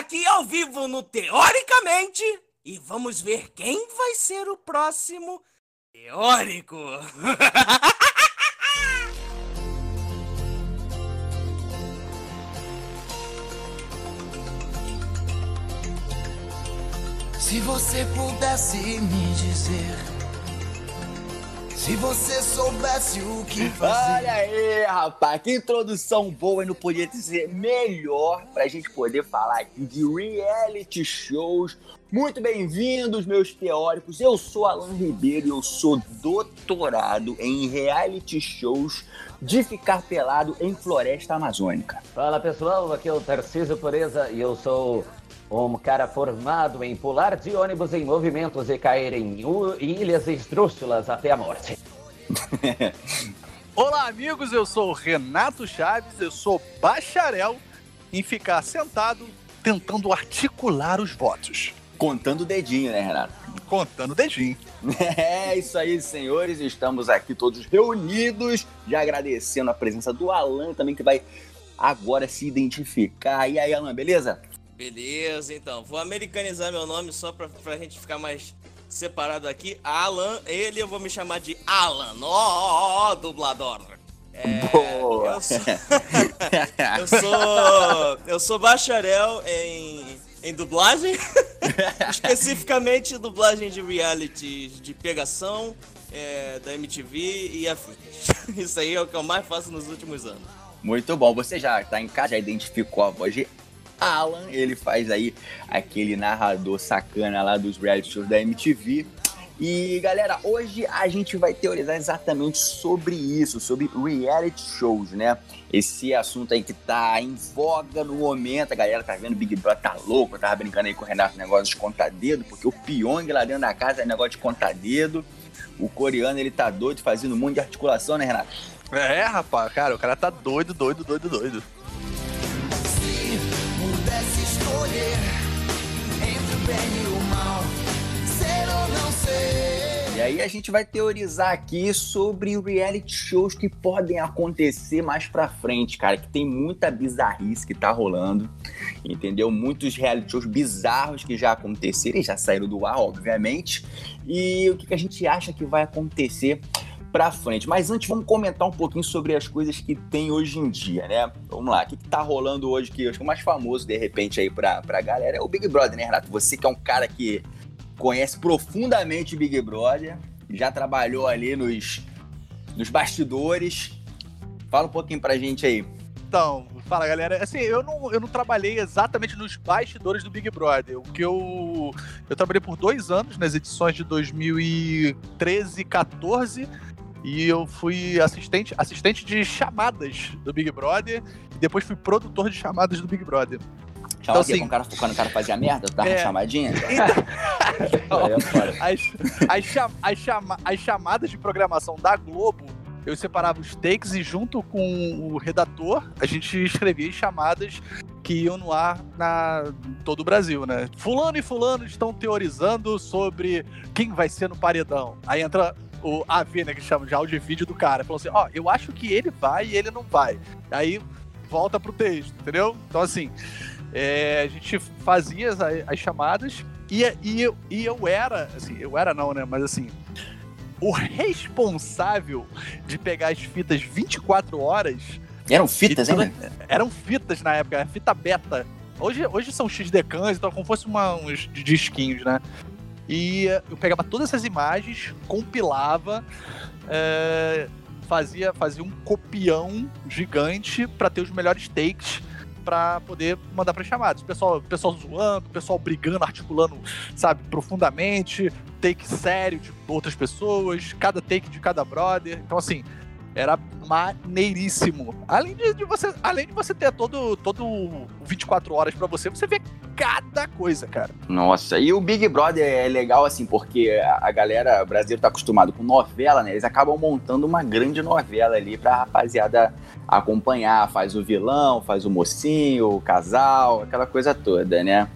aqui ao vivo no Teoricamente e vamos ver quem vai ser o próximo teórico. Se você pudesse me dizer. Se você soubesse o que fazer. Olha aí, rapaz, que introdução boa e não podia ser melhor pra gente poder falar aqui de reality shows. Muito bem-vindos, meus teóricos. Eu sou Alan Ribeiro e eu sou doutorado em reality shows de ficar pelado em floresta amazônica. Fala pessoal, aqui é o Tarcísio Pureza e eu sou um cara formado em pular de ônibus em movimentos e cair em ilhas esdrúxulas até a morte. Olá, amigos, eu sou o Renato Chaves, eu sou bacharel em ficar sentado tentando articular os votos. Contando o dedinho, né, Renato? Contando o dedinho. É isso aí, senhores. Estamos aqui todos reunidos, já agradecendo a presença do Alan também, que vai agora se identificar. E aí, Alan, beleza? Beleza, então. Vou americanizar meu nome só pra, pra gente ficar mais separado aqui. Alan, ele eu vou me chamar de Alan. Ó, oh, dublador. É, Boa. Eu sou, eu sou, eu sou bacharel em, em dublagem, especificamente dublagem de reality de pegação é, da MTV e afins. Isso aí é o que eu mais faço nos últimos anos. Muito bom. Você já está em casa, já identificou a voz de Alan, ele faz aí aquele narrador sacana lá dos reality shows da MTV. E galera, hoje a gente vai teorizar exatamente sobre isso, sobre reality shows, né? Esse assunto aí que tá em voga no momento, a galera tá vendo Big Brother tá louco, eu tava brincando aí com o Renato negócio de contar dedo, porque o Pyong lá dentro da casa é negócio de contar dedo. O coreano ele tá doido, fazendo um monte de articulação, né, Renato? É, rapaz, cara, o cara tá doido, doido, doido, doido bem e o mal, ser ou não ser. E aí a gente vai teorizar aqui sobre reality shows que podem acontecer mais pra frente, cara, que tem muita bizarrice que tá rolando, entendeu? Muitos reality shows bizarros que já aconteceram já saíram do ar, obviamente. E o que, que a gente acha que vai acontecer para frente. Mas antes, vamos comentar um pouquinho sobre as coisas que tem hoje em dia, né? Vamos lá, o que, que tá rolando hoje que eu acho que o mais famoso, de repente, aí pra, pra galera é o Big Brother, né, Renato? Você que é um cara que conhece profundamente Big Brother, já trabalhou ali nos, nos bastidores. Fala um pouquinho pra gente aí. Então, fala galera. Assim, eu não, eu não trabalhei exatamente nos bastidores do Big Brother. O que eu. Eu trabalhei por dois anos nas edições de 2013 e 14 e eu fui assistente, assistente de chamadas do Big Brother e depois fui produtor de chamadas do Big Brother. Então, assim, o cara, quando o cara fazia merda, dava é, chamadinha? Então, as, as, cham, as, chama, as chamadas de programação da Globo, eu separava os takes e junto com o redator, a gente escrevia chamadas que iam no ar na todo o Brasil, né? Fulano e fulano estão teorizando sobre quem vai ser no paredão. Aí entra o AV, né, que chama de áudio e vídeo do cara. Falou assim: ó, oh, eu acho que ele vai e ele não vai. Aí volta pro texto, entendeu? Então, assim, é, a gente fazia as, as chamadas e, e, eu, e eu era, assim, eu era não, né, mas assim, o responsável de pegar as fitas 24 horas. Eram fitas, hein? Eram fitas na época, fita beta. Hoje, hoje são XDCANs, então como fosse uma, uns disquinhos, né? E eu pegava todas essas imagens, compilava, é, fazia, fazia um copião gigante para ter os melhores takes para poder mandar para chamadas. O pessoal, pessoal zoando, o pessoal brigando, articulando, sabe, profundamente, take sério de outras pessoas, cada take de cada brother. Então, assim, era maneiríssimo. Além de, de, você, além de você ter todo, todo 24 horas para você, você vê cada coisa, cara. Nossa, e o Big Brother é legal assim, porque a galera brasileira tá acostumado com novela, né? Eles acabam montando uma grande novela ali pra rapaziada acompanhar, faz o vilão, faz o mocinho, o casal, aquela coisa toda, né?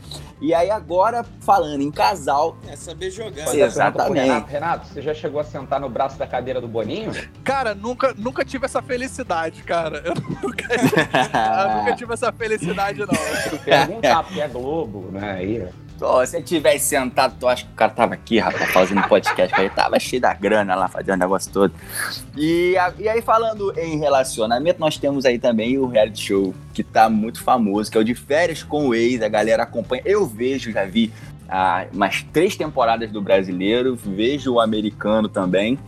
E aí agora, falando em casal... É saber jogar. Sim, Exatamente. Renato, Renato, você já chegou a sentar no braço da cadeira do Boninho? Cara, nunca, nunca tive essa felicidade, cara. Eu nunca, eu nunca tive essa felicidade, não. Perguntar, porque é Globo, né? Aí... Pô, se ele tivesse sentado, tu acha que o cara tava aqui, rapaz, fazendo podcast, ele tava cheio da grana lá, fazendo o negócio todo. E, a- e aí, falando em relacionamento, nós temos aí também o reality show que tá muito famoso, que é o de férias com o ex, a galera acompanha. Eu vejo, já vi ah, umas três temporadas do brasileiro, vejo o americano também.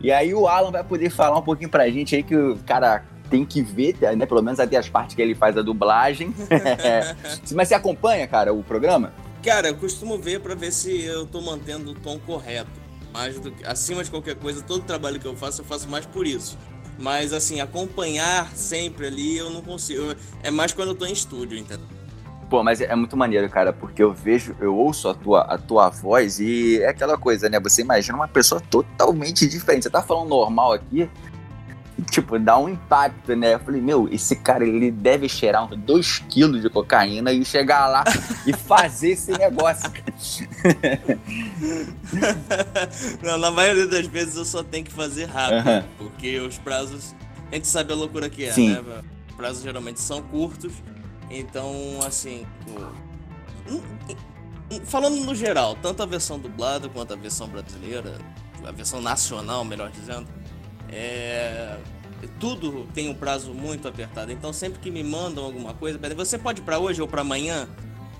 E aí o Alan vai poder falar um pouquinho pra gente aí que o cara tem que ver, né? Pelo menos até as partes que ele faz a dublagem. Mas você acompanha, cara, o programa? Cara, eu costumo ver pra ver se eu tô mantendo o tom correto. Mais do acima de qualquer coisa, todo trabalho que eu faço, eu faço mais por isso. Mas assim, acompanhar sempre ali eu não consigo. É mais quando eu tô em estúdio, entendeu? Pô, mas é muito maneiro, cara, porque eu vejo, eu ouço a tua, a tua voz e é aquela coisa, né? Você imagina uma pessoa totalmente diferente. Você tá falando normal aqui, tipo, dá um impacto, né? Eu falei, meu, esse cara, ele deve cheirar uns 2 quilos de cocaína e chegar lá e fazer esse negócio. Não, na maioria das vezes eu só tenho que fazer rápido, Aham. porque os prazos. A gente sabe a loucura que é, Sim. né? Os prazos geralmente são curtos, então, assim. hum, hum, Falando no geral, tanto a versão dublada quanto a versão brasileira, a versão nacional, melhor dizendo, é. Tudo tem um prazo muito apertado. Então, sempre que me mandam alguma coisa, "Peraí, você pode ir pra hoje ou pra amanhã?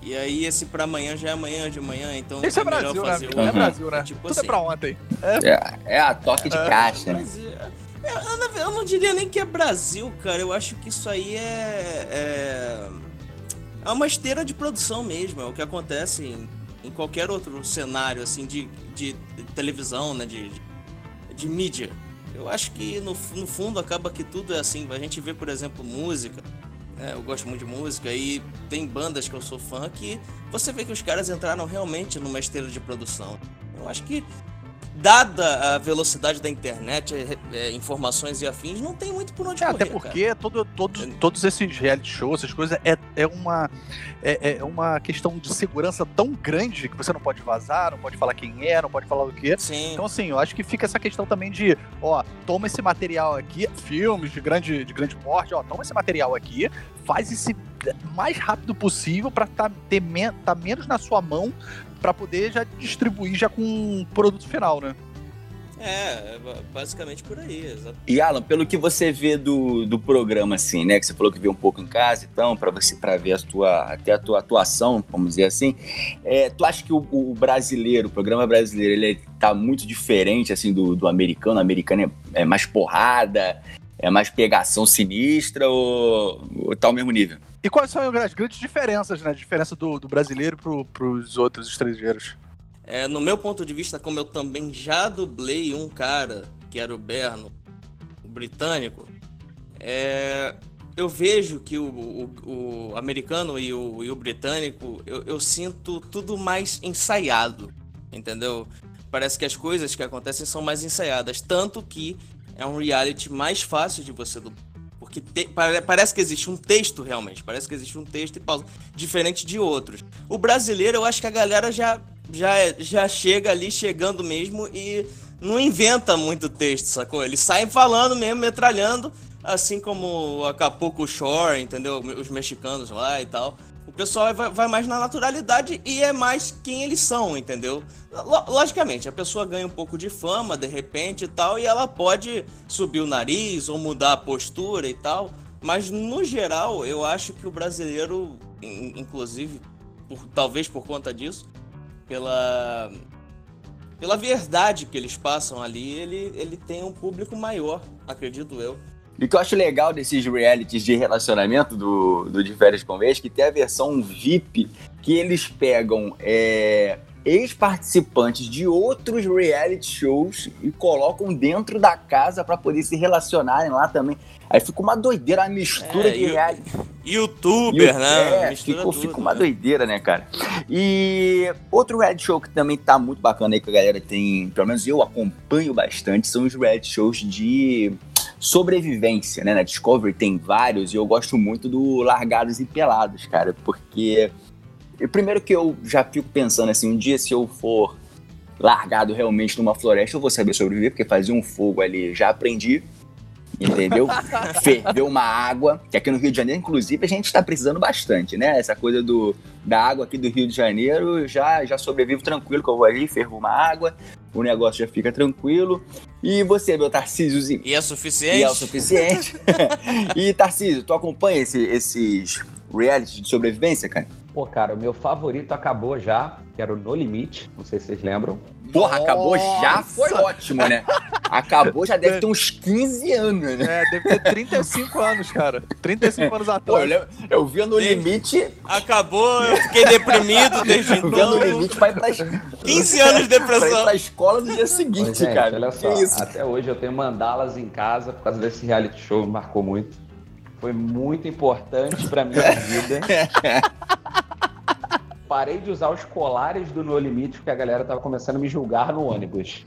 E aí, esse pra amanhã já é amanhã de manhã, então. Isso é melhor Brasil, né? É. Brasil, né? Tipo Tudo assim. é pra ontem. É, é a toque de caixa, né? Mas, é, é, eu, não- eu não diria nem que é Brasil, cara. Eu acho que isso aí é. É, é uma esteira de produção mesmo. É o que acontece em, em qualquer outro cenário, assim, de, de televisão, né? De, de, de mídia. Eu acho que no, no fundo acaba que tudo é assim. A gente vê, por exemplo, música. né, eu gosto muito de música e tem bandas que eu sou fã que você vê que os caras entraram realmente numa esteira de produção. Eu acho que dada a velocidade da internet, é, informações e afins, não tem muito por onde É, correr, até porque todo, todo, É. todos esses reality shows, essas coisas, é, é, uma, é, é uma questão de segurança tão grande que você não pode vazar, não pode falar quem é, não pode falar o quê. cara. Sim. Então, assim, eu acho que fica essa questão também de, ó, toma esse material aqui, filmes de grande, de grande porte, ó, toma esse material aqui, faz esse mais rápido possível pra tá, ter men tá menos na sua mão pra poder já distribuir já com um produto final, né? É, é ba- basicamente por aí, exato. E Alan, pelo que você vê do, do programa, assim, né? Que você falou que vê um pouco em casa, então, para você para ver a tua, até a tua atuação, vamos dizer assim, é, tu acha que o, o brasileiro, o programa brasileiro, ele tá muito diferente assim do, do americano? O americano é, é mais porrada, é mais pegação sinistra ou, ou tá ao mesmo nível? E quais são as grandes diferenças, né? A diferença do, do brasileiro pro, pros outros estrangeiros? É, no meu ponto de vista, como eu também já dublei um cara, que era o Berno, o britânico, é, eu vejo que o, o- o americano e o, e o britânico, eu, eu sinto tudo mais ensaiado, entendeu? Parece que as coisas que acontecem são mais ensaiadas, tanto que é um reality mais fácil de você. Porque te- pare- parece que existe um texto realmente, parece que existe um texto e pausa, diferente de outros. O brasileiro, eu acho que a galera já, já, já chega ali, chegando mesmo, e não inventa muito texto, sacou? Eles saem falando mesmo, metralhando, assim como o Acapulco Shore, entendeu? Os mexicanos lá e tal. O pessoal vai, vai mais na naturalidade e é mais quem eles são, entendeu? Lo- Logicamente, a pessoa ganha um pouco de fama de repente e tal, e ela pode subir o nariz ou mudar a postura e tal. Mas no geral, eu acho que o brasileiro, in- inclusive, por- talvez por conta disso, pela pela verdade que eles passam ali, ele, ele tem um público maior, acredito eu. E o que eu acho legal desses realities de relacionamento do, do De Férias com Ex, que tem a versão VIP, que eles pegam é, ex-participantes de outros reality shows e colocam dentro da casa para poder se relacionarem lá também. Aí fica uma doideira, uma mistura É, de reality. Youtuber, E- né? É, Mistura ficou, tudo, fica uma né? doideira, né, cara? E outro reality show que também tá muito bacana aí, que a galera tem, pelo menos eu acompanho bastante, são os reality shows de sobrevivência, né? Na Discovery tem vários e eu gosto muito do Largados e Pelados, cara, porque primeiro que eu já fico pensando assim, um dia se eu for largado realmente numa floresta, eu vou saber sobreviver, porque fazer um fogo ali já aprendi. Entendeu? Ferver uma água, que aqui no Rio de Janeiro, inclusive, a gente está precisando bastante, né? Essa coisa do, da água aqui do Rio de Janeiro, já, já sobrevivo tranquilo, que eu vou ali, fervo uma água, o negócio já fica tranquilo. E você, meu Tarcísio? E é suficiente? E é o suficiente. e, Tarcísio, tu acompanha esse, esses reality de sobrevivência, cara? Pô, cara, o meu favorito acabou já, que era o No Limite, não sei se vocês lembram. Porra, acabou já, foi ótimo, né? Acabou já deve ter uns 15 anos, né? É, deve ter 35 anos, cara. 35 anos Pô, eu, atrás. lembro- eu via no limite, Acabou, eu fiquei deprimido desde eu via no então. limite pra ir pra, 15 anos de pra ir depressão. pra escola no dia seguinte, gente, cara. olha só, isso? até hoje eu tenho mandalas em casa por causa desse reality show, me marcou muito. Foi muito importante pra minha vida. Parei de usar os colares do No Limite porque a galera tava começando a me julgar no ônibus.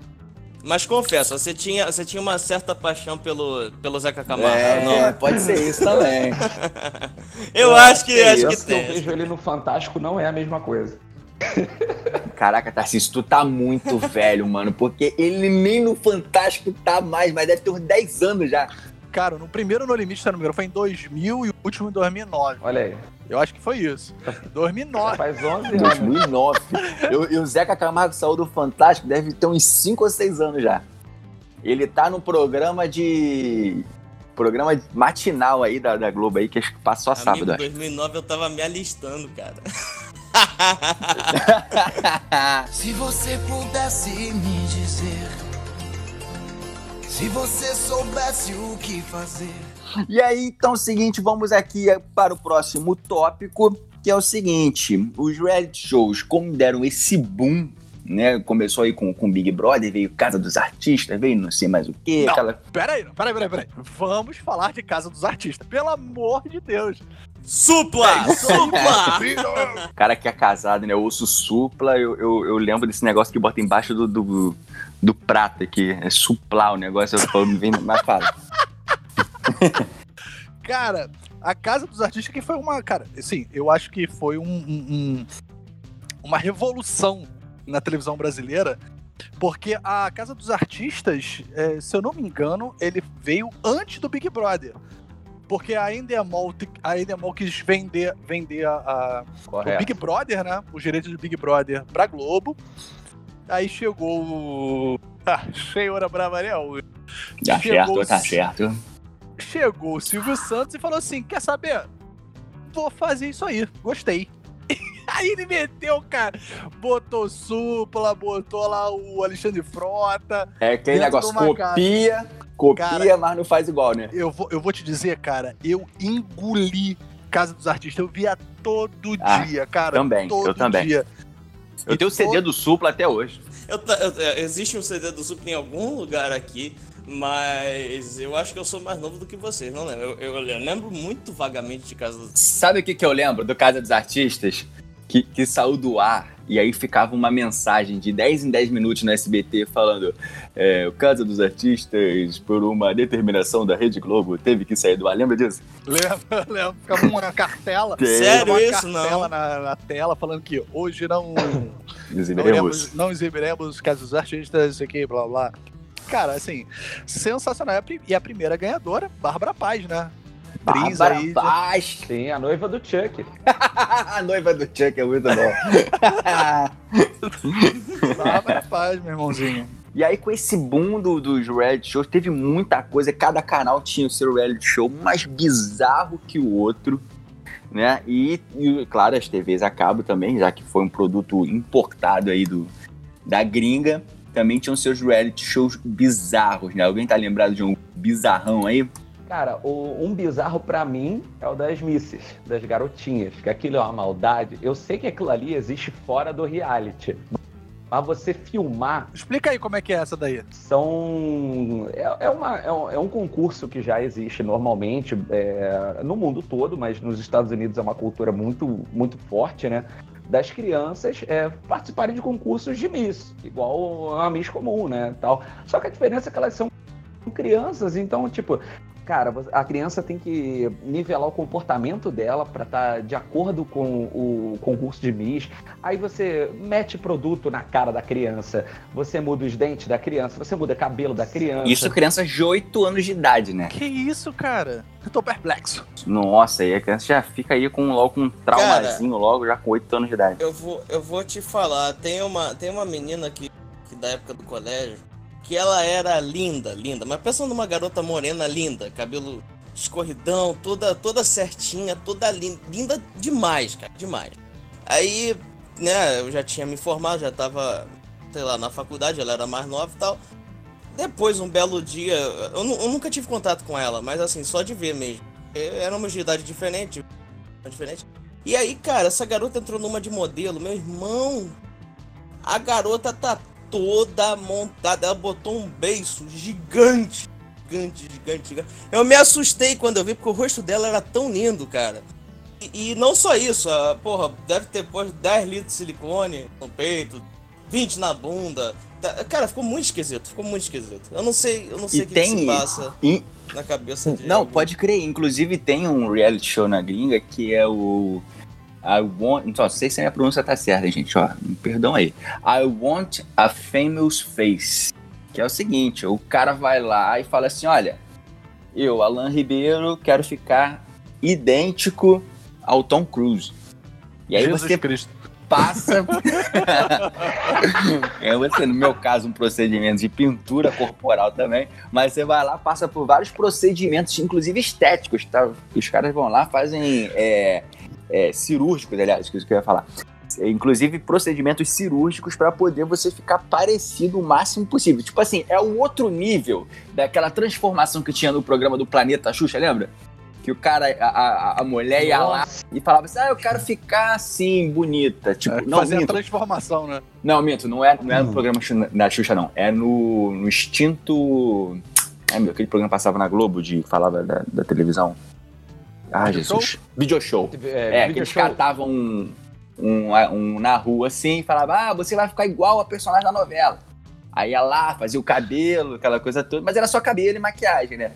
Mas confesso, você tinha, você tinha uma certa paixão pelo, pelo Zeca Camargo, É, não? pode ser isso também. Eu acho que, acho que que eu vejo ele no Fantástico não é a mesma coisa. Caraca, Tarcísio, tu tá muito velho, mano, porque ele nem no Fantástico tá mais, mas deve ter uns 10 anos já. Cara, no primeiro No Limite, se não me engano, foi em 2000 e o último em 2009. Olha aí, Eu acho que foi isso. 2009. faz 11 anos. 2009. Eu- e o Zeca Camargo saiu do Fantástico, deve ter uns 5 ou 6 anos já. Ele tá no programa de. Programa matinal aí da, da Globo aí, que acho que passa só Amigo, sábado. em acho. 2009 eu tava me alistando, cara. Se você pudesse me dizer, se você soubesse o que fazer. E aí, então, é o seguinte, vamos aqui para o próximo tópico, que é o seguinte: os reality shows, como deram esse boom, né? Começou aí com, com Big Brother, veio Casa dos Artistas, veio não sei mais o quê, Não. aquela. Pera aí, pera aí, pera aí, pera aí. Vamos falar de Casa dos Artistas. Pelo amor de Deus. Supla! Supla! cara que é casado, né? Eu ouço supla, eu, eu, eu lembro desse negócio que bota embaixo do, do, do prato aqui. É suplar o negócio, eu falo, me vem mais fácil. Cara, a Casa dos Artistas que foi uma. Cara, assim, eu acho que foi um, um- um- uma revolução na televisão brasileira. Porque a Casa dos Artistas, é, se eu não me engano, ele veio antes do Big Brother. Porque a Endemol, a Endemol quis vender, vender a- a, o. Big Brother, né? Os direitos do Big Brother pra Globo. Aí chegou o. Ah, Senhora Bravanel. Tá Chegou certo, tá certo. Chegou o Silvio Santos e falou assim: quer saber? Vou fazer isso aí, gostei. Aí ele meteu, cara, botou supla, botou lá o Alexandre Frota. É aquele negócio, copia, copia, Cara- mas não faz igual, né? Eu vou, eu vou te dizer, cara, eu engoli Casa dos Artistas. Eu via todo Ah, dia, cara. também, todo eu também. dia. Eu tenho o CD do Supla até hoje. Eu eu- é, existe um CD do Supla em algum lugar aqui, mas eu acho que eu sou mais novo do que vocês, não lembro. Eu, eu lembro muito vagamente de Casa dos Sabe o que, que eu lembro do Casa dos Artistas? Que, que saiu do ar e aí ficava uma mensagem de 10 em 10 minutos no SBT falando é, o Casa dos Artistas, por uma determinação da Rede Globo, teve que sair do ar. Lembra disso? Lembra, lembra? Ficava uma cartela. Sério uma isso? cartela Não. na, na tela falando que hoje não. Não Exibiremos. iremos, não exibiremos casos dos artistas, isso aqui, blá blá. Cara, assim, sensacional. E a pri- a primeira ganhadora, Bárbara Paz, né? Atriz Bárbara aí. Paz. Sim, a noiva do Chuck. A noiva do Chuck é muito bom. Bárbara Paz, meu irmãozinho. E aí, com esse boom do- dos reality shows, teve muita coisa. Cada canal tinha o seu reality show mais bizarro que o outro, né? E, e, claro, as TVs a cabo também, já que foi um produto importado aí do, da gringa, também tinham seus reality shows bizarros, né? Alguém tá lembrado de um bizarrão aí? Cara, o- um bizarro pra mim é o das misses, das garotinhas, que aquilo é uma maldade. Eu sei que aquilo ali existe fora do reality, mas você filmar Explica aí como é que é essa daí. são é, é uma- é um, é um concurso que já existe normalmente é, no mundo todo, mas nos Estados Unidos é uma cultura muito muito forte, né? Das crianças é, participarem de concursos de Miss, igual a Miss comum, né? Tal. Só que a diferença é que elas são crianças, então, tipo, Cara, a criança tem que nivelar o comportamento dela para estar tá de acordo com o concurso de Miss. Aí você mete produto na cara da criança, você muda os dentes da criança, você muda o cabelo da criança. Isso criança de 8 anos de idade, né? Que isso, cara? Eu tô perplexo. Nossa, aí a criança já fica aí com, logo com um traumazinho, cara, logo já com 8 anos de idade. Eu vou, eu vou te falar, tem uma, tem uma menina que, que da época do colégio que ela era linda, linda. Mas pensa numa garota morena linda, cabelo escorridão, toda, toda certinha, toda linda, linda demais, cara, demais. Aí, né, eu já tinha me formado, já tava, sei lá, na faculdade, ela era mais nova e tal. Depois, um belo dia, eu, eu nunca tive contato com ela, mas assim, só de ver mesmo. Éramos de idade diferente, diferente. E aí, cara, essa garota entrou numa de modelo, meu irmão. A garota tá toda montada. Ela botou um beiço gigante. Gigante, gigante, gigante. Eu me assustei quando eu vi, porque o rosto dela era tão lindo, cara. E, e não só isso, a, porra, deve ter posto 10 litros de silicone no peito, 20 na bunda. Tá, cara, ficou muito esquisito, ficou muito esquisito. Eu não sei, eu não sei o que, que, se passa e... na cabeça de. Não, pode crer. Inclusive tem um reality show na gringa que é o I want. Não sei se a minha pronúncia tá certa, gente. Ó, me perdão aí. I want a famous face. Que é o seguinte: o cara vai lá e fala assim: olha, eu, Alan Ribeiro, quero ficar idêntico ao Tom Cruise. E aí Jesus você Cristo. passa. é você, no meu caso, um procedimento de pintura corporal também. Mas você vai lá, passa por vários procedimentos, inclusive estéticos, tá? Os caras vão lá, fazem. É, é, cirúrgicos, aliás, que eu ia falar. Inclusive procedimentos cirúrgicos para poder você ficar parecido o máximo possível. Tipo assim, é o outro nível daquela transformação que tinha no programa do Planeta Xuxa, lembra? que o cara, a, a, a mulher ia lá e falava assim: Ah, eu quero ficar assim, bonita. Tipo, é, não, fazer minto. a transformação, né? Não, minto, não é, não é hum. no programa da Xuxa, não. É no, no Instinto. É, meu, aquele programa passava na Globo de falava da, da televisão. Ah, Video Jesus. Show? Video show. É, é que eles catavam um, um, um, na rua assim e falavam: Ah, você vai ficar igual a personagem da novela. Aí ia lá, fazia o cabelo, aquela coisa toda, mas era só cabelo e maquiagem, né?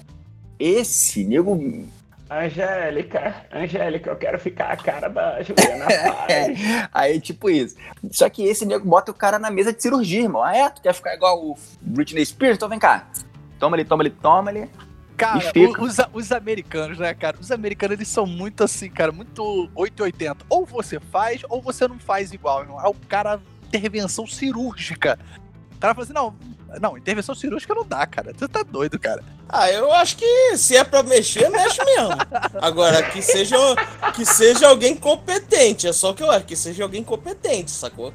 Esse nego. Angélica, Angélica, eu quero ficar a cara da Juliana Paz. Aí, tipo isso. Só que esse nego bota o cara na mesa de cirurgia, irmão. Ah, é? Tu quer ficar igual o Britney Spears? Então vem cá. Toma ali, toma ali, toma ali. Cara, os, os, americanos, né, cara? Os americanos, eles são muito assim, cara, muito 880. Ou você faz, ou você não faz igual. Irmão. Aí o cara, intervenção cirúrgica. O cara fala assim, não, não, intervenção cirúrgica não dá, cara. Você tá doido, cara. Ah, eu acho que se é pra mexer, mexe mesmo. Agora, que seja, que seja alguém competente. É só que eu acho, que seja alguém competente, sacou?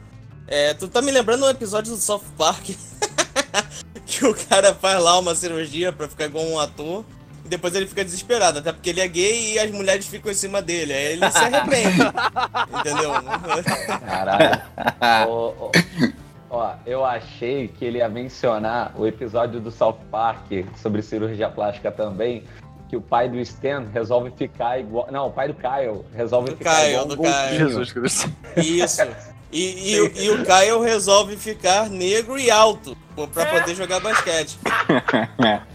É, tu tá me lembrando um episódio do South Park que o cara faz lá uma cirurgia pra ficar igual um ator. E depois ele fica desesperado, até porque ele é gay e as mulheres ficam em cima dele. Aí ele se arrepende. entendeu? Caralho. ó, ó, eu achei que ele ia mencionar o episódio do South Park sobre cirurgia plástica também. Que o pai do Stan resolve ficar igual. Não, o pai do Kyle resolve do ficar Kyle, igual um do Kyle. Jesus Cristo. Isso. E, e, e, o Kyle resolve ficar negro e alto pra poder jogar basquete.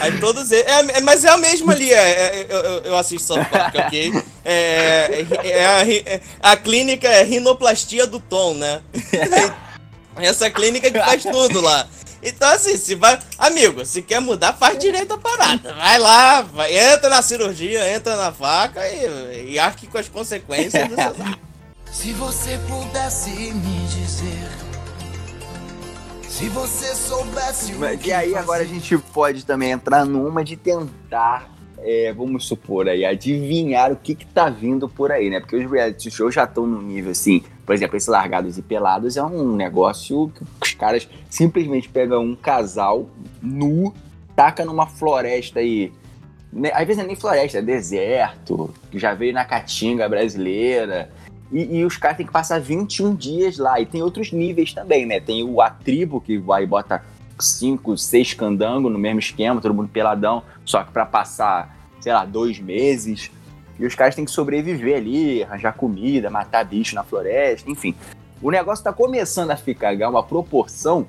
Aí todos eles. É, é, mas é a mesma ali, é, é eu, eu, assisto South Park, ok? É, é, é a, a, clínica é rinoplastia do Tom, né? Essa clínica que faz tudo lá. Então, assim, se vai. Amigo, se quer mudar, faz direito a parada. Vai lá, vai, entra na cirurgia, entra na faca e, e arque com as consequências dessas se você pudesse me dizer. Se você soubesse o Mas, que E aí fazer. agora a gente pode também entrar numa de tentar, é, vamos supor aí, adivinhar o que que tá vindo por aí, né? Porque os reality shows já estão num nível assim, por exemplo, esse Largados e Pelados é um negócio que os caras simplesmente pegam um casal nu, taca numa floresta aí, né? às vezes é nem floresta, é deserto, que já veio na caatinga brasileira, e, e, os caras têm que passar 21 dias lá. E tem outros níveis também, né? Tem o A Tribo, que vai e bota 5, 6 candangos no mesmo esquema, todo mundo peladão, só que para passar, sei lá, dois meses. E os caras têm que sobreviver ali, arranjar comida, matar bicho na floresta, enfim. O negócio tá começando a ficar uma proporção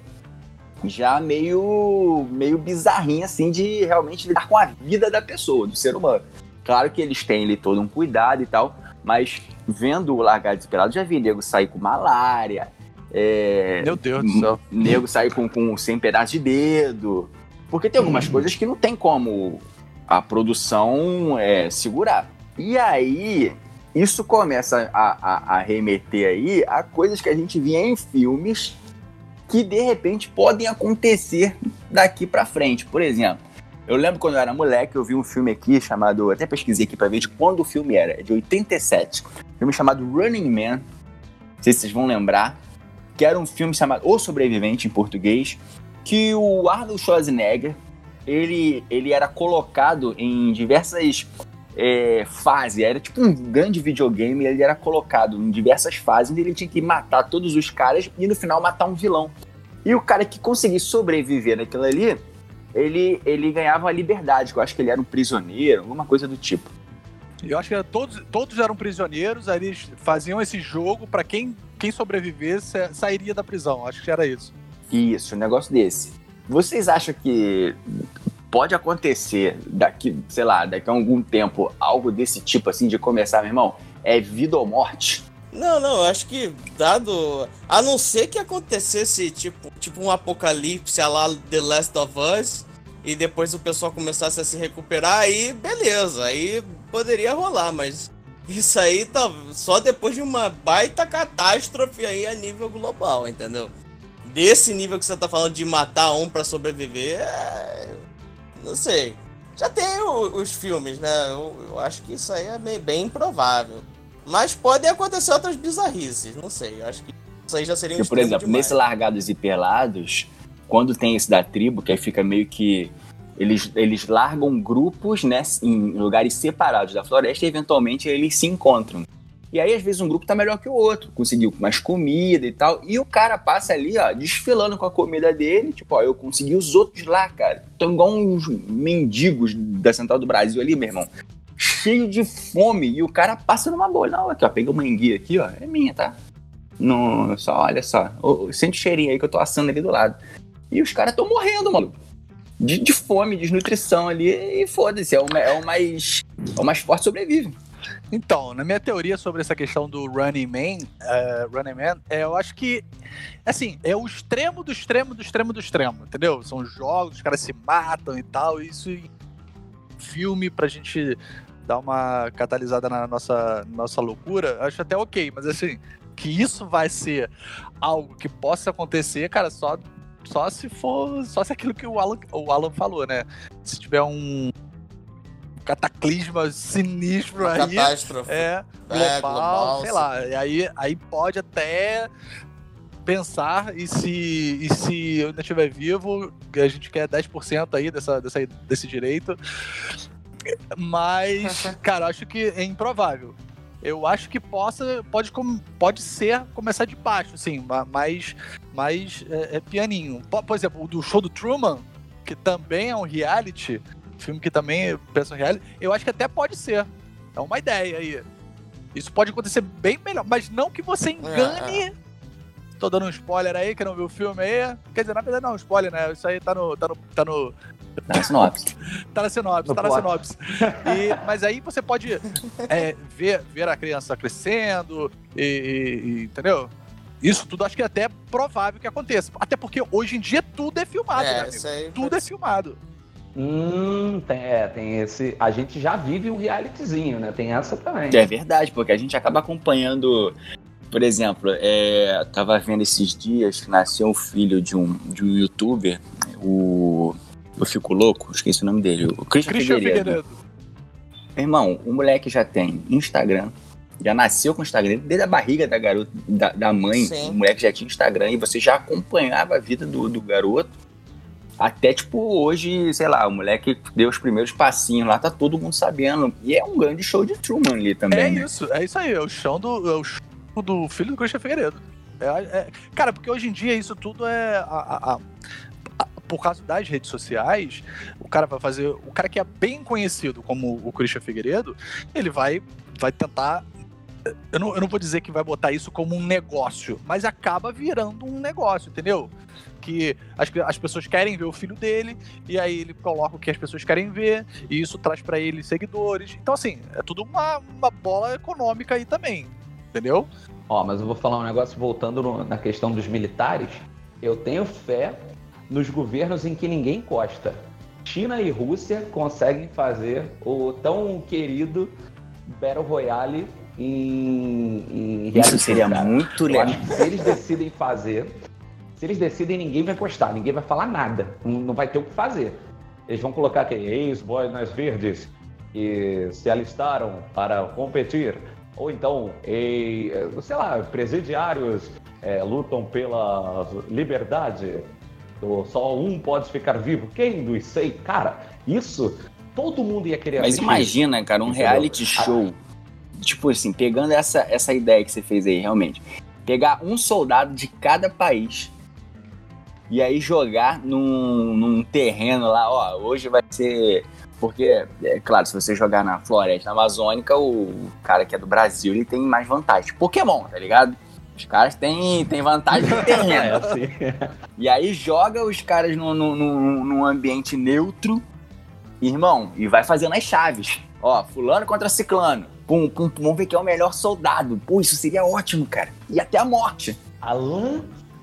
já meio, meio bizarrinha, assim, de realmente lidar com a vida da pessoa, do ser humano. Claro que eles têm ali todo um cuidado e tal, mas vendo o Largados e Pelados, já vi nego sair com malária, é, Meu Deus do céu. nego sair com, com sem pedaço de dedo. Porque tem algumas coisas que não tem como a produção é, segurar. E aí, isso começa a, a, a remeter aí a coisas que a gente via em filmes que de repente podem acontecer daqui pra frente. Por exemplo, eu lembro quando eu era moleque, eu vi um filme aqui chamado. Até pesquisei aqui pra ver de quando o filme era, de 87. Um filme chamado Running Man. Não sei se vocês vão lembrar. Que era um filme chamado O Sobrevivente em português. Que o Arnold Schwarzenegger ele, ele era colocado em diversas é, fases. Era tipo um grande videogame. Ele era colocado em diversas fases. Onde ele tinha que matar todos os caras e no final matar um vilão. E o cara que conseguisse sobreviver naquilo ali ele, ele ganhava a liberdade, que eu acho que ele era um prisioneiro, alguma coisa do tipo. Eu acho que era todos, todos eram prisioneiros, aí eles faziam esse jogo pra quem, quem sobrevivesse sairia da prisão. Acho que era isso. Isso, um negócio desse. Vocês acham que pode acontecer daqui, sei lá, daqui a algum tempo, algo desse tipo assim de começar, meu irmão? É vida ou morte? Não, não, eu acho que dado. A não ser que acontecesse tipo, tipo um apocalipse lá The Last of Us e depois o pessoal começasse a se recuperar, aí beleza, aí poderia rolar, mas isso aí tá só depois de uma baita catástrofe aí a nível global, entendeu? Desse nível que você tá falando de matar um pra sobreviver, é... não sei. Já tem o- os filmes, né? Eu, eu acho que isso aí é bem improvável. Mas podem acontecer outras bizarrices, não sei. Eu acho que isso aí já seria um por exemplo, demais. nesse Largados e Pelados, quando tem esse da tribo, que aí fica meio que. Eles, eles largam grupos né, em lugares separados da floresta e eventualmente eles se encontram. E aí, às vezes, um grupo tá melhor que o outro, conseguiu mais comida e tal. E o cara passa ali, ó, desfilando com a comida dele. Tipo, ó, eu consegui os outros lá, cara. Estão igual uns mendigos da Central do Brasil ali, meu irmão. Cheio de fome. E o cara passa numa boa. Não, aqui, ó, pega uma enguia aqui, ó. É minha, tá? Não, só, olha só. Sente o cheirinho aí que eu tô assando ali do lado. E os caras estão morrendo, mano. De, de fome, desnutrição ali. E foda-se, é o, é o mais. É o mais forte sobrevive. Então, na minha teoria sobre essa questão do Running Man, eh, Running Man, é, eu acho que, assim, é o extremo do extremo do extremo do extremo, entendeu? São jogos, os caras se matam e tal, isso em filme pra gente dar uma catalisada na nossa, nossa loucura, acho até ok, mas assim, que isso vai ser algo que possa acontecer, cara, só, só se for, só se aquilo que o Alan, o Alan falou, né? Se tiver um cataclisma sinistro Uma aí, catástrofe. é, É, global, global, sei lá. E aí, aí pode até pensar e se, e se eu ainda estiver vivo, que a gente quer 10% aí dessa, dessa, desse direito. Mas, cara, eu acho que é improvável. Eu acho que possa, pode, pode ser começar de baixo, assim, ma- mais, mais é, é pianinho. Po- Por exemplo, o do show do Truman, que também é um reality, filme que também pensa um reality, eu acho que até pode ser. É uma ideia aí. Isso pode acontecer bem melhor, mas não que você engane. Tô dando um spoiler aí, que não viu o filme aí. Quer dizer, na verdade não é um spoiler, né? Isso aí tá no. tá no. tá no. Na sinopse. tá na sinopse, No tá na plot. sinopse. E- mas aí você pode é, ver, ver a criança crescendo, e, e- e- entendeu? Isso tudo acho que é até provável que aconteça. Até porque hoje em dia tudo é filmado, né, É, amigo? isso aí. Tudo é filmado. Hum, tem, é, tem esse. A gente já vive um realityzinho, né? Tem essa também. É verdade, porque a gente acaba acompanhando. Por exemplo, é, tava vendo esses dias que nasceu um filho de um, de um youtuber, o. Eu fico louco, esqueci o nome dele, o Christian, Christian Figueiredo. Figueiredo. Irmão, o moleque já tem Instagram, já nasceu com Instagram, desde a barriga da garota, da, da mãe, Sim. o moleque já tinha Instagram e você já acompanhava a vida do, do garoto. Até, tipo, hoje, sei lá, o moleque deu os primeiros passinhos lá, tá todo mundo sabendo. E é um grande show de Truman ali também. É né? isso, é isso aí. É o chão do, é o chão do filho do Christian Figueiredo. É, é- cara, porque hoje em dia isso tudo é. a- a- a- a- por causa das redes sociais, o cara vai fazer. O cara que é bem conhecido como o Christian Figueiredo, ele vai, vai tentar eu não, eu não vou dizer que vai botar isso como um negócio, mas acaba virando um negócio, entendeu? Que as, as pessoas querem ver o filho dele, e aí ele coloca o que as pessoas querem ver, e isso traz para ele seguidores. Então, assim, é tudo uma, uma bola econômica aí também, entendeu? Ó, mas eu vou falar um negócio voltando no- na questão dos militares. Eu tenho fé nos governos em que ninguém encosta. China e Rússia conseguem fazer o tão querido Battle Royale em, em Isso seria cara. muito legal. se eles decidem fazer, se eles decidem, ninguém vai encostar, ninguém vai falar nada, não, vai ter o que fazer. Eles vão colocar aqui, ex-boinas verdes, que se alistaram para competir, ou então, e, sei lá, presidiários é, lutam pela liberdade, só um pode ficar vivo, quem dos seis? Cara, isso todo mundo ia querer Mas assistir. imagina, cara, um Entendeu? reality show. Tipo assim, pegando essa, essa ideia que você fez aí, realmente. Pegar um soldado de cada país e aí jogar num, num terreno lá, ó, hoje vai ser. Porque, é claro, se você jogar na floresta amazônica, o cara que é do Brasil, ele tem mais vantagem. Pokémon, tá ligado? Os caras têm, têm vantagem no É terreno. assim. E aí joga os caras num, num, num- ambiente neutro, irmão, e vai fazendo as chaves. Ó, fulano contra ciclano. Pum, pum, pum, vamos ver quem é o melhor soldado. Pô, isso seria ótimo, cara. E até a morte. Alan,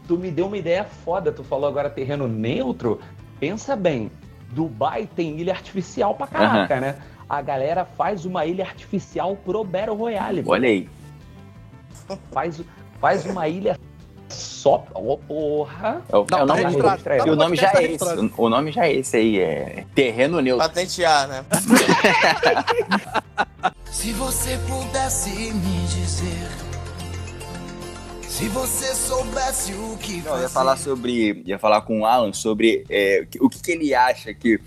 tu me deu uma ideia foda. Tu falou agora terreno neutro. Pensa bem, Dubai tem ilha artificial pra caraca, né? A galera faz uma ilha artificial pro Battle Royale. Olha aí. Faz, faz uma ilha só. Ô, porra! É o, Não, é tá registrado. e o no nome já podcast é tá esse. O nome já é esse aí, é terreno neutro. Patentear, né? Se você pudesse me dizer, se você soubesse o que Não, eu ia falar sobre. Ia falar com o Alan sobre é, o que, que ele acha que.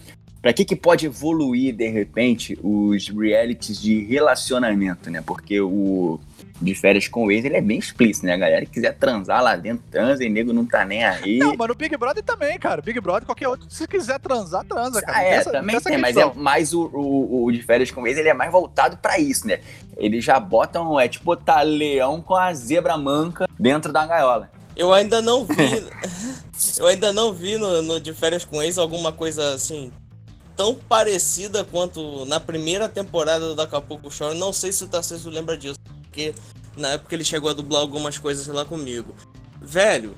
Pra que, que pode evoluir, de repente, os realities de relacionamento, né? Porque o de férias com o ex, ele é bem explícito, né? A galera que quiser transar lá dentro, transa e nego não tá nem aí. Não, mas no Big Brother também, cara. Big Brother, qualquer outro. Se quiser transar, transa, cara. Ah, é, essa- também tem, mas é mais o, o, o de férias com o ex, ele é mais voltado pra isso, né? Eles já botam, é tipo botar leão com a zebra manca dentro da gaiola. Eu ainda não vi. eu ainda não vi no, no De Férias com Ex alguma coisa assim. Tão parecida quanto na primeira temporada do Acapulco Shore. Não sei se o Tarcísio lembra disso. Porque na época ele chegou a dublar algumas coisas lá comigo. Velho,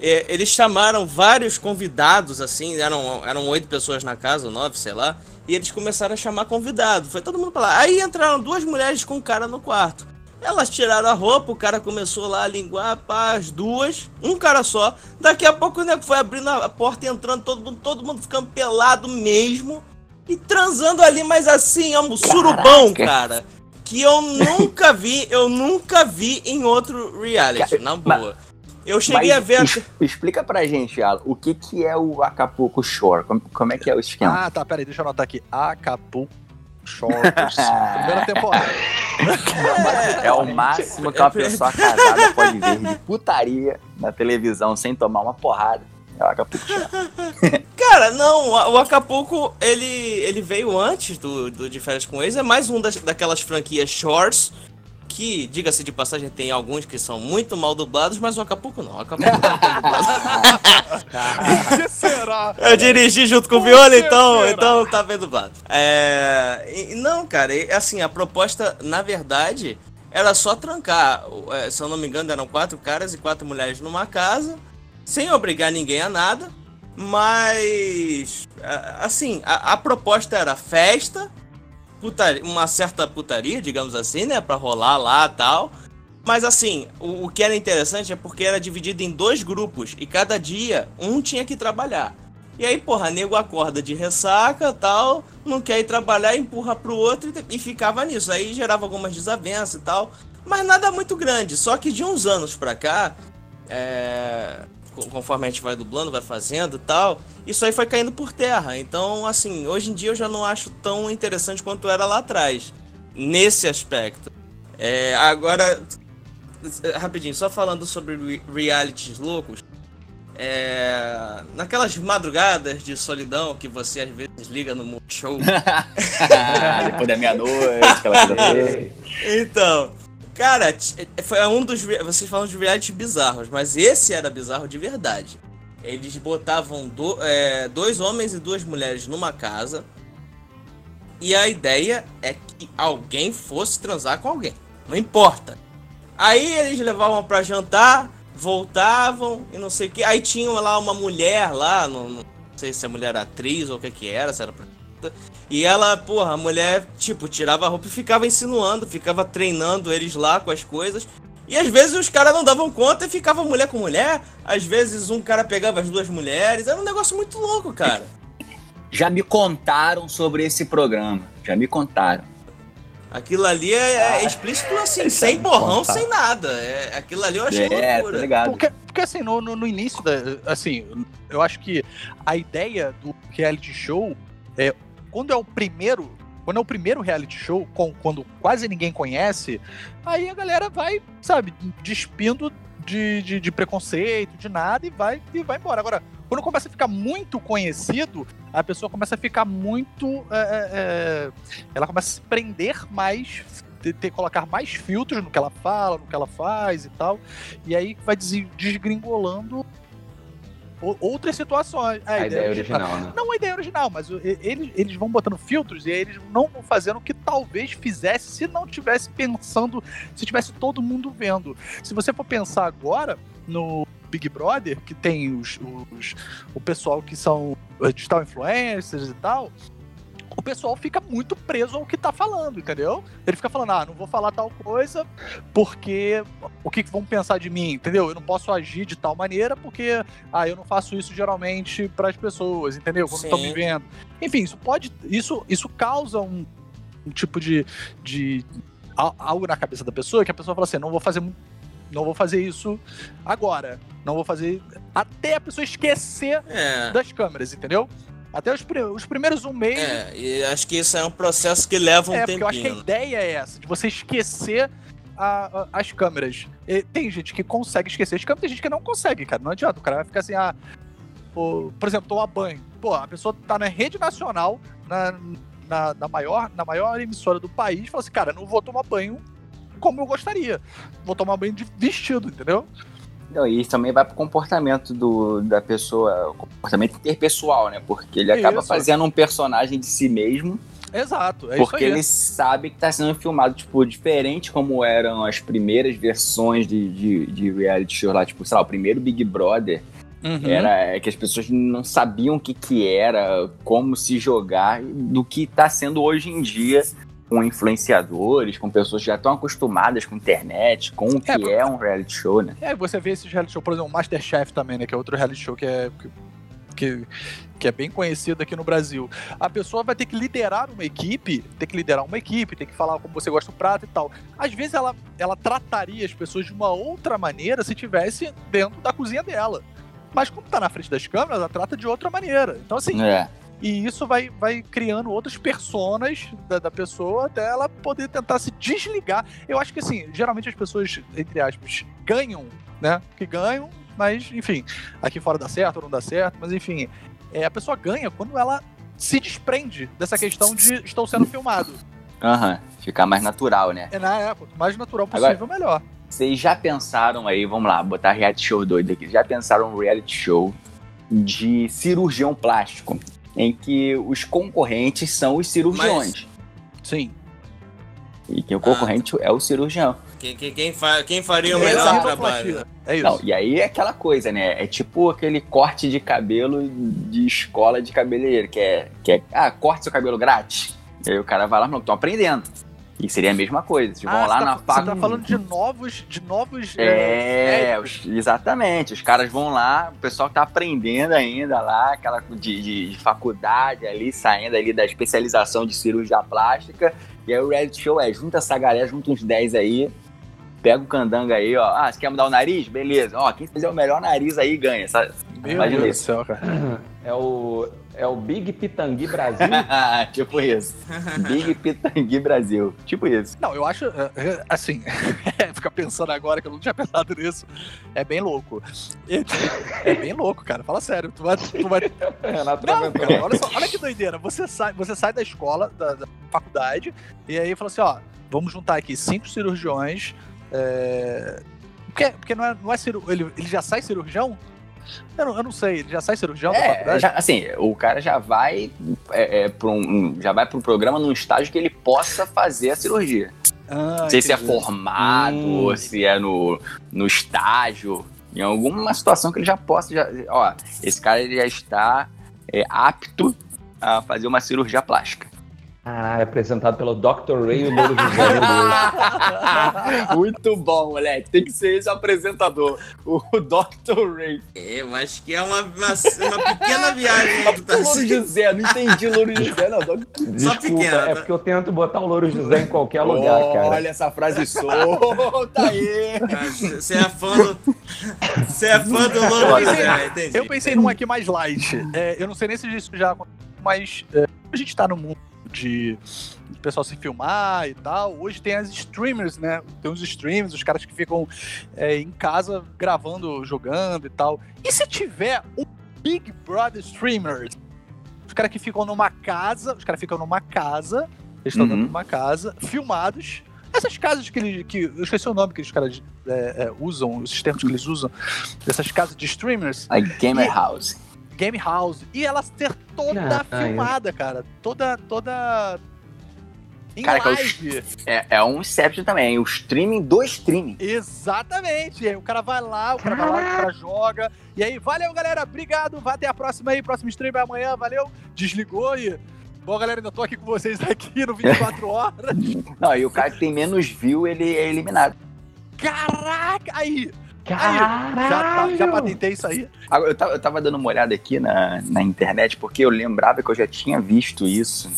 é, eles chamaram vários convidados, assim, eram, eram oito pessoas na casa, ou nove, sei lá, e eles começaram a chamar convidado. Foi todo mundo pra lá. Aí entraram duas mulheres com um cara no quarto. Elas tiraram a roupa, o cara começou lá a linguar, pá, as duas, um cara só. Daqui a pouco o nego foi abrindo a porta e entrando, todo mundo, todo mundo ficando pelado mesmo. E transando ali, mas assim, é um surubão, cara. Que eu nunca vi, eu nunca vi em outro reality, Cara, na mas- boa. Eu cheguei Mas a ver. es- Explica pra gente, Alan, o que, que é o Acapulco Shore? Como, como é que é o esquema? Ah, tá, peraí, deixa eu anotar aqui. Acapulco Shorts. Primeira temporada. é o máximo que uma pessoa casada pode ver de putaria na televisão sem tomar uma porrada. É Acapulco Shore. Cara, não, o Acapulco, ele, ele veio antes do, do De Férias com Ex, é mais um das, daquelas franquias Shorts, que, diga-se de passagem, tem alguns que são muito mal dublados, mas o Acapulco não, o Acapulco não tá dublado. O que será? Eu dirigi junto com o Viola, então, então tá bem dublado. É, e- não, cara, e, assim, a proposta, na verdade, era só trancar, o- é, se eu não me engano, eram quatro caras e quatro mulheres numa casa, sem obrigar ninguém a nada, mas, assim, a, a proposta era festa, putaria- uma certa putaria, digamos assim, né, pra rolar lá tal, mas assim, o, o que era interessante é porque era dividido em dois grupos e cada dia um tinha que trabalhar. E aí, porra, nego acorda de ressaca tal, não quer ir trabalhar, empurra pro outro e, e ficava nisso. Aí gerava algumas desavenças e tal, mas nada muito grande. Só que de uns anos pra cá, é, conforme a gente vai dublando, vai fazendo e tal, isso aí foi caindo por terra. Então, assim, hoje em dia eu já não acho tão interessante quanto era lá atrás, nesse aspecto. É, agora, rapidinho, só falando sobre re- realities loucos. É, naquelas madrugadas de solidão que você às vezes liga no Multishow. Depois da meia-noite, aquela coisa toda. Então, Cara, t- foi um dos. Vocês falam de reality bizarros, mas esse era bizarro de verdade. Eles botavam do- é, dois homens e duas mulheres numa casa. E a ideia é que alguém fosse transar com alguém. Não importa. Aí eles levavam pra jantar, voltavam e não sei o que. Aí tinham lá uma mulher lá, não, não sei se a mulher era atriz ou o que que era, se era. E ela, porra, a mulher, tipo, tirava a roupa e ficava insinuando, ficava treinando eles lá com as coisas. E às vezes os caras não davam conta e ficava mulher com mulher. Às vezes um cara pegava as duas mulheres. Era um negócio muito louco, cara. Já me contaram sobre esse programa. Já me contaram. Aquilo ali é, é explícito assim, sem borrão, sem nada. É, aquilo ali eu achei É, tá loucura. ligado? Porque, porque assim, no, no, no início da. Assim, eu acho que a ideia do reality show é. Quando é o primeiro. Quando é o primeiro reality show, com, quando quase ninguém conhece, aí a galera vai, sabe, despindo de, de, de preconceito, de nada, e vai, e vai embora. Agora, quando começa a ficar muito conhecido, a pessoa começa a ficar muito. é, é, é, ela começa a se prender mais, ter, colocar mais filtros no que ela fala, no que ela faz e tal. E aí vai des- desgringolando outras situações. É, A ideia original, né? Não a ideia original, mas eles, eles vão botando filtros e eles não vão fazendo o que talvez fizesse se não tivesse pensando, se tivesse todo mundo vendo. Se você for pensar agora no Big Brother, que tem os, os- o pessoal que são digital influencers e tal, o pessoal fica muito preso ao que tá falando, entendeu? Ele fica falando, ah, não vou falar tal coisa porque o que que vão pensar de mim, entendeu? Eu não posso agir de tal maneira porque, ah, eu não faço isso geralmente para as pessoas, entendeu? Quando estão me vendo. Enfim, isso pode, isso, isso causa um, um tipo de, de al- algo na cabeça da pessoa que a pessoa fala assim, não vou fazer não vou fazer isso agora, não vou fazer até a pessoa esquecer É. das câmeras, entendeu? Até os, os primeiros um mês É, e acho que isso é um processo que leva um é, porque tempinho. eu acho que a ideia é essa, de você esquecer a- a- as câmeras. E tem gente que consegue esquecer as câmeras, tem gente que não consegue, cara. Não adianta. O cara vai ficar assim, ah. o- por exemplo, tomar banho. Pô, a pessoa tá na rede nacional, na, na, na maior, na maior emissora do país, fala assim, cara, não vou tomar banho como eu gostaria. Vou tomar banho de vestido, entendeu? Não, e isso também vai pro comportamento do, da pessoa, comportamento interpessoal, né? Porque ele acaba Isso. fazendo um personagem de si mesmo, Exato. É porque ele sabe que tá sendo filmado, tipo, diferente como eram as primeiras versões de, de, de reality show lá, tipo, sei lá, o primeiro Big Brother, Uhum. era é, que as pessoas não sabiam o que que era, como se jogar, do que tá sendo hoje em dia com influenciadores, com pessoas que já estão acostumadas com internet, com o que É, é, um reality show, né? É, você vê esses reality show, por exemplo, o Masterchef também, né? Que é outro reality show que é. Que, que é bem conhecido aqui no Brasil. A pessoa vai ter que liderar uma equipe, ter que liderar uma equipe, ter que falar como você gosta do prato e tal. Às vezes ela, ela trataria as pessoas de uma outra maneira se tivesse dentro da cozinha dela. Mas como tá na frente das câmeras, ela trata de outra maneira. Então, assim, É. e isso vai, vai criando outras personas da, da pessoa até ela poder tentar se desligar. Eu acho que, assim, geralmente as pessoas, entre aspas, ganham, né? Que ganham, mas, enfim, aqui fora dá certo ou não dá certo, mas, enfim, é, a pessoa ganha quando ela se desprende dessa questão de estou sendo filmado. Aham, ficar mais natural, né? É na época, quanto mais natural possível, Agora- melhor. Vocês já pensaram aí, vamos lá, botar reality show doido aqui, já pensaram um reality show de cirurgião plástico, em que os concorrentes são os cirurgiões. Sim. E que o concorrente é o cirurgião. Quem, quem, quem, fa- quem faria o Exato. melhor Rinoplastia. trabalho? É isso. Não, e aí é aquela coisa, né? É tipo aquele corte de cabelo de escola de cabeleireiro, que é, que é ah, corte seu cabelo grátis. E aí o cara vai lá, não, tô aprendendo. E seria a mesma coisa. Eles vão Ah, lá você, na tá, faca. você tá falando de novos. De novos É, médicos. os- exatamente. Os caras vão lá, o pessoal que tá aprendendo ainda lá, aquela de, de- de faculdade ali, saindo ali da especialização de cirurgia plástica. E aí o reality show é, junta essa galera, junta uns 10 aí, pega o candanga aí, ó. Ah, você quer mudar o nariz? Beleza. Ó, quem fizer o melhor nariz aí ganha. Essa- Meu Imagina Deus do isso. céu, cara. É o, é o Big Pitangui Brasil. tipo isso. Big Pitangui Brasil. Tipo isso. Não, eu acho, é, é, assim, ficar pensando agora que eu não tinha pensado nisso, é bem louco. É, é bem louco, cara. Fala sério. Tu vai, tu vai, Renato Não, Aventura. cara, olha só, olha que doideira. Você sai, você sai da escola, da, da faculdade, e aí fala assim, ó, vamos juntar aqui cinco cirurgiões. É... Porque, porque não é, não é ciru... ele, ele já sai cirurgião? Eu não, eu não sei, ele já sai cirurgião É, já- assim, o cara já vai é, é, pra um, já vai pro programa num estágio que ele possa fazer a cirurgia. Ah, não sei se é formado, Hum. ou se é no, no estágio, em alguma situação que ele já possa. Já, ó, esse cara ele já está é, apto a fazer uma cirurgia plástica. Ah, é apresentado pelo Dr. Ray e o Louro José. Muito bom, moleque. Tem que ser esse o apresentador, o Dr. Ray. É, Eu acho que é uma, uma, uma pequena viagem que tu tá Louro José, não entendi Louro José, não. Desculpa, pequena, é tá? porque eu tento botar o Louro José em qualquer lugar, cara. Olha essa frase solta aí. Você é fã do. Você é fã do Louro José, entendi. Eu pensei num aqui mais light. É, eu não sei nem se isso já aconteceu, mas é, a gente tá no mundo de, de pessoal se filmar e tal. Hoje tem as streamers, né? Tem os streamers, os caras que ficam é, em casa gravando, jogando e tal. E se tiver um Big Brother streamer? Os caras que ficam numa casa, os caras ficam numa casa, eles estão Uhum. dentro de uma casa, filmados. Essas casas que eles. Que, eu esqueci o nome que os caras é, é, usam, os termos que eles usam, dessas casas de streamers. A Gamer House. Game House. E ela ser toda Ah, ah, filmada, cara. Toda. toda. Em Cara, que é o live. É, é um Inception também, o streaming do streaming. Exatamente. E aí o cara vai lá, o cara vai lá, o cara joga. E aí, valeu, galera. Obrigado. Vai até a próxima aí. Próximo stream é amanhã. Valeu. Desligou e. Bom, galera, ainda tô aqui com vocês aqui no 24 horas. Não, e o cara que tem menos view, ele é eliminado. Caraca! Aí! Já, Caralho! tá- já patentei isso aí. Agora, Eu tava, eu tava dando uma olhada aqui na, na internet, porque eu lembrava que eu já tinha visto isso.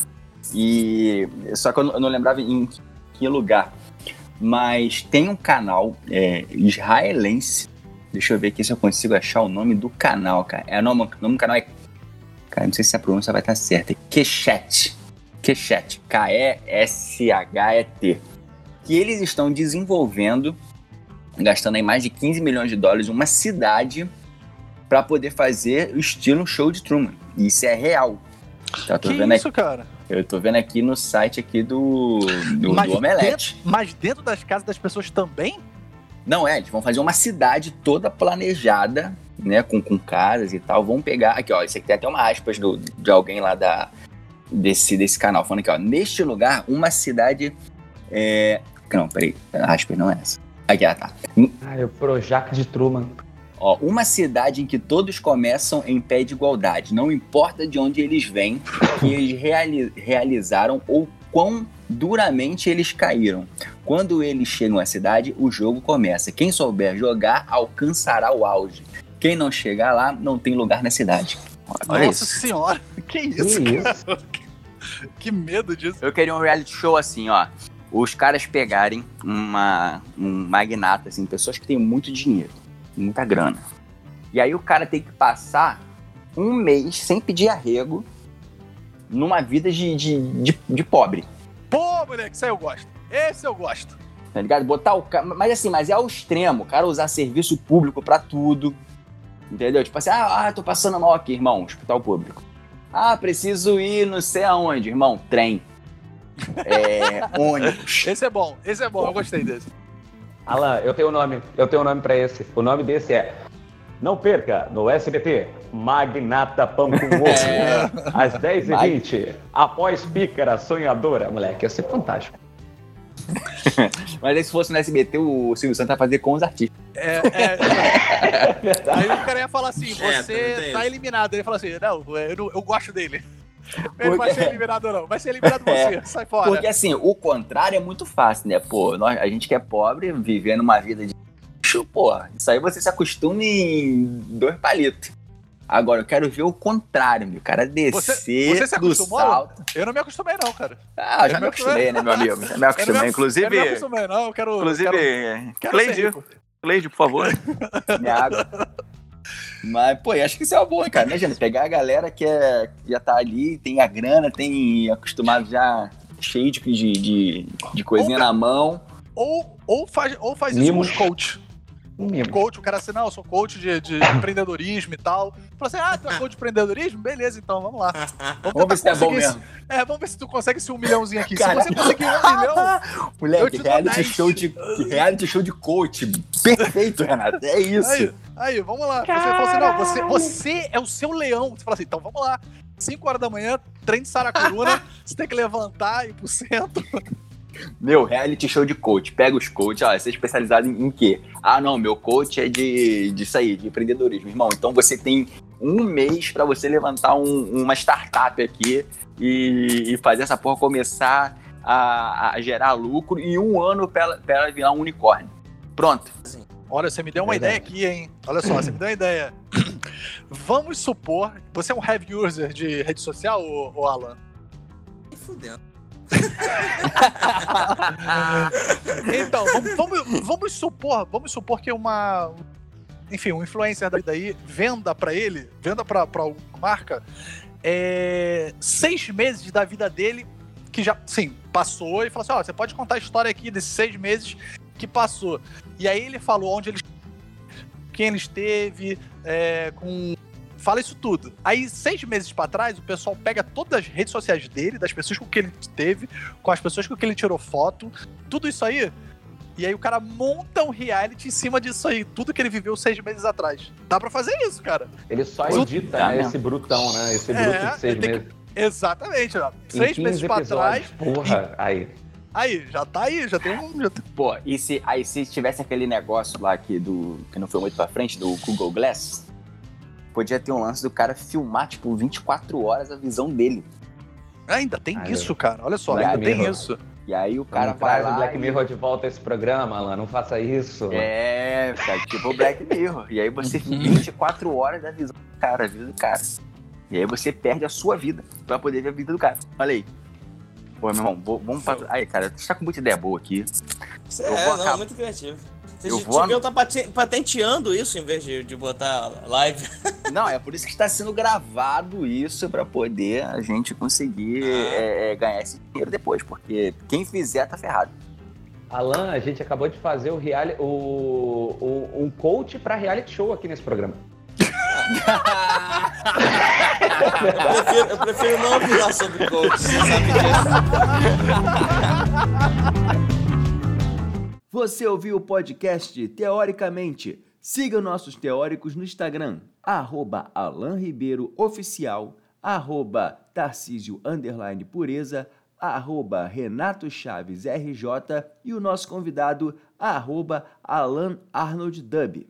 E. Só que eu não, eu não lembrava em que lugar. Mas tem um canal é, israelense. Deixa eu ver aqui se eu consigo achar o nome do canal, cara. É, o, nome, o nome do canal é. Cara, não sei se a pronúncia vai estar certa. É Keshet. Keshet. K-E-S-H-E-T. Que eles estão desenvolvendo, gastando aí mais de 15 milhões de dólares, uma cidade para poder fazer o estilo show de Truman. E isso é real. Então, Que vendo isso, cara? aqui, eu tô vendo aqui no site aqui do, do, Mas do Omelete. Dentro, mas dentro das casas das pessoas também? Não, é, eles vão fazer uma cidade toda planejada, né, com, com casas e tal. Vão pegar, aqui ó, isso aqui tem até uma aspas do, de alguém lá da, desse, desse canal, falando aqui ó, neste lugar, uma cidade, é... Não, peraí, aspas não é essa. Aqui, ah, tá. Ah, o Projac de Truman. Ó, uma cidade em que todos começam em pé de igualdade, não importa de onde eles vêm, que eles reali- realizaram ou quão duramente eles caíram. Quando eles chegam à cidade, o jogo começa. Quem souber jogar alcançará o auge. Quem não chegar lá não tem lugar na cidade. Olha Nossa isso. senhora. Que Que isso, cara? isso? Que medo disso. Eu queria um reality show assim, ó. Os caras pegarem uma, um magnata, assim, pessoas que têm muito dinheiro, muita grana. E aí o cara tem que passar um mês sem pedir arrego numa vida de, de, de, de pobre. Pô, moleque, isso aí eu gosto. Esse eu gosto. Tá ligado? Botar o cara. Mas assim, mas é ao extremo, o cara usar serviço público pra tudo. Entendeu? Tipo assim, ah, ah, tô passando mal aqui, irmão, hospital público. Ah, preciso ir não sei aonde, irmão, trem. É, ônibus. Esse é bom, esse é bom, eu gostei desse. Alan, eu tenho um nome, eu tenho um nome pra esse. O nome desse é Não perca no SBT Magnata Pão com Ovo. É. Às 10h20, após Pícara Sonhadora, moleque, ia ser fantástico. Mas aí se fosse no SBT, o Silvio Santos vai fazer com os artistas. É, é, É verdade. aí o cara ia falar assim: É, você tem tá isso. eliminado. Ele fala assim: não, eu, não- eu gosto dele. Ele Porque- vai ser eliminado, não. Vai ser eliminado você. Sai fora. Porque assim, o contrário é muito fácil, né? Pô, nós, a gente que é pobre, vivendo uma vida de lixo, pô, isso aí você se acostuma em dois palitos. Agora, eu quero ver o contrário, meu. Cara descer você se do acostumou, salto. Eu não me acostumei, não, cara. Ah, eu já Eu me me acostumei, né, meu amigo? Já me Eu não me- acostumei. Eu não me Inclusive, acostumei, não. Eu quero. inclusive, quero, quero Cleide. Cleide, por favor. Minha água. Mas, pô, eu acho que isso é uma boa, cara. Imagina, pegar a galera que, é, que já tá ali, tem a grana, tem acostumado já cheio de, de, de, coisinha Ou- na mão. Ou, ou faz, ou faz isso com coach. Mimos. Coach, o cara assim, não, eu sou coach de, de empreendedorismo e tal. Fala assim, ah, tu é coach de empreendedorismo? Beleza, então, vamos lá. Vamos ver se tá bom mesmo. esse- É, vamos ver se tu consegue esse um milhãozinho aqui. Se você conseguir um milhão, Moleque, reality 10. show, de, reality show de coach. Perfeito, Renato. É isso. Aí, aí, vamos lá. Você fala assim, não, você, você é o seu leão. Você fala assim, então vamos lá. 5 horas da manhã, trem de Saracuruna, você tem que levantar, ir pro centro. Meu, reality show de coach. Pega os coaches, ó, você é especializado em, em quê? Ah, não, meu coach é de disso aí, de empreendedorismo. Irmão, então você tem um mês pra você levantar um- uma startup aqui e, e fazer essa porra começar a, a gerar lucro e um ano pra ela, virar um unicórnio. Pronto. Olha, você me deu uma Verdade. ideia aqui, hein? Olha só, você me deu uma ideia. Vamos supor, você é um heavy user de rede social, ô, ô Alan? Nem fudendo. Então, vamos, vamos- vamos supor, vamos supor que uma, enfim, um influencer da vida aí venda pra ele, venda pra alguma marca, é, seis meses da vida dele que já, sim, passou e falou assim, ó, você pode contar a história aqui desses seis meses que passou. E aí ele falou onde ele, quem ele esteve, é, com Fala isso tudo. Aí, seis meses pra trás, o pessoal pega todas as redes sociais dele, das pessoas com que ele teve, com as pessoas com que ele tirou foto, tudo isso aí. E aí o cara monta um reality em cima disso aí, tudo que ele viveu seis meses atrás. Dá pra fazer isso, cara. Ele só edita né, esse brutão, né? Esse É, bruto de seis tem que- meses. Exatamente, ó. Seis 15 meses pra trás. Porra, aí. Aí, já tá aí, já tem um. Já tem... Pô, e se, aí se tivesse aquele negócio lá que, do, que não foi muito pra frente, do Google Glass, podia ter um lance do cara filmar, tipo, 24 horas a visão dele. Ainda tem Ai, isso, cara. Olha só, ainda tem Mirror. isso. E aí o Cara, vai traz o Black e- Mirror de volta a esse programa, Alan. Não faça isso. É, cara, tipo o Black Mirror. E aí você Uhum. 24 horas da visão do cara, a vida do cara. E aí você perde a sua vida pra poder ver a vida do cara. Olha aí. Pô, meu irmão, vamos pra... Aí, cara, tu tá com muita ideia boa aqui. É, vou não, acabar- muito criativo. Vocês Eu vou- pate- patenteando isso em vez de, de botar live. Não, é por isso que está sendo gravado isso pra poder a gente conseguir é, é, ganhar esse dinheiro depois. Porque quem fizer tá ferrado. Alan, a gente acabou de fazer o reality, o, o- um coach pra reality show aqui nesse programa. Eu prefiro, eu prefiro não opinar sobre coach, você sabe disso. Você ouviu o podcast Teoricamente? Siga nossos teóricos no Instagram, arroba Alan Ribeiro Oficial, arroba Tarcísio Underline Pureza, arroba Renato Chaves RJ e o nosso convidado, arroba Alan Arnold Dub.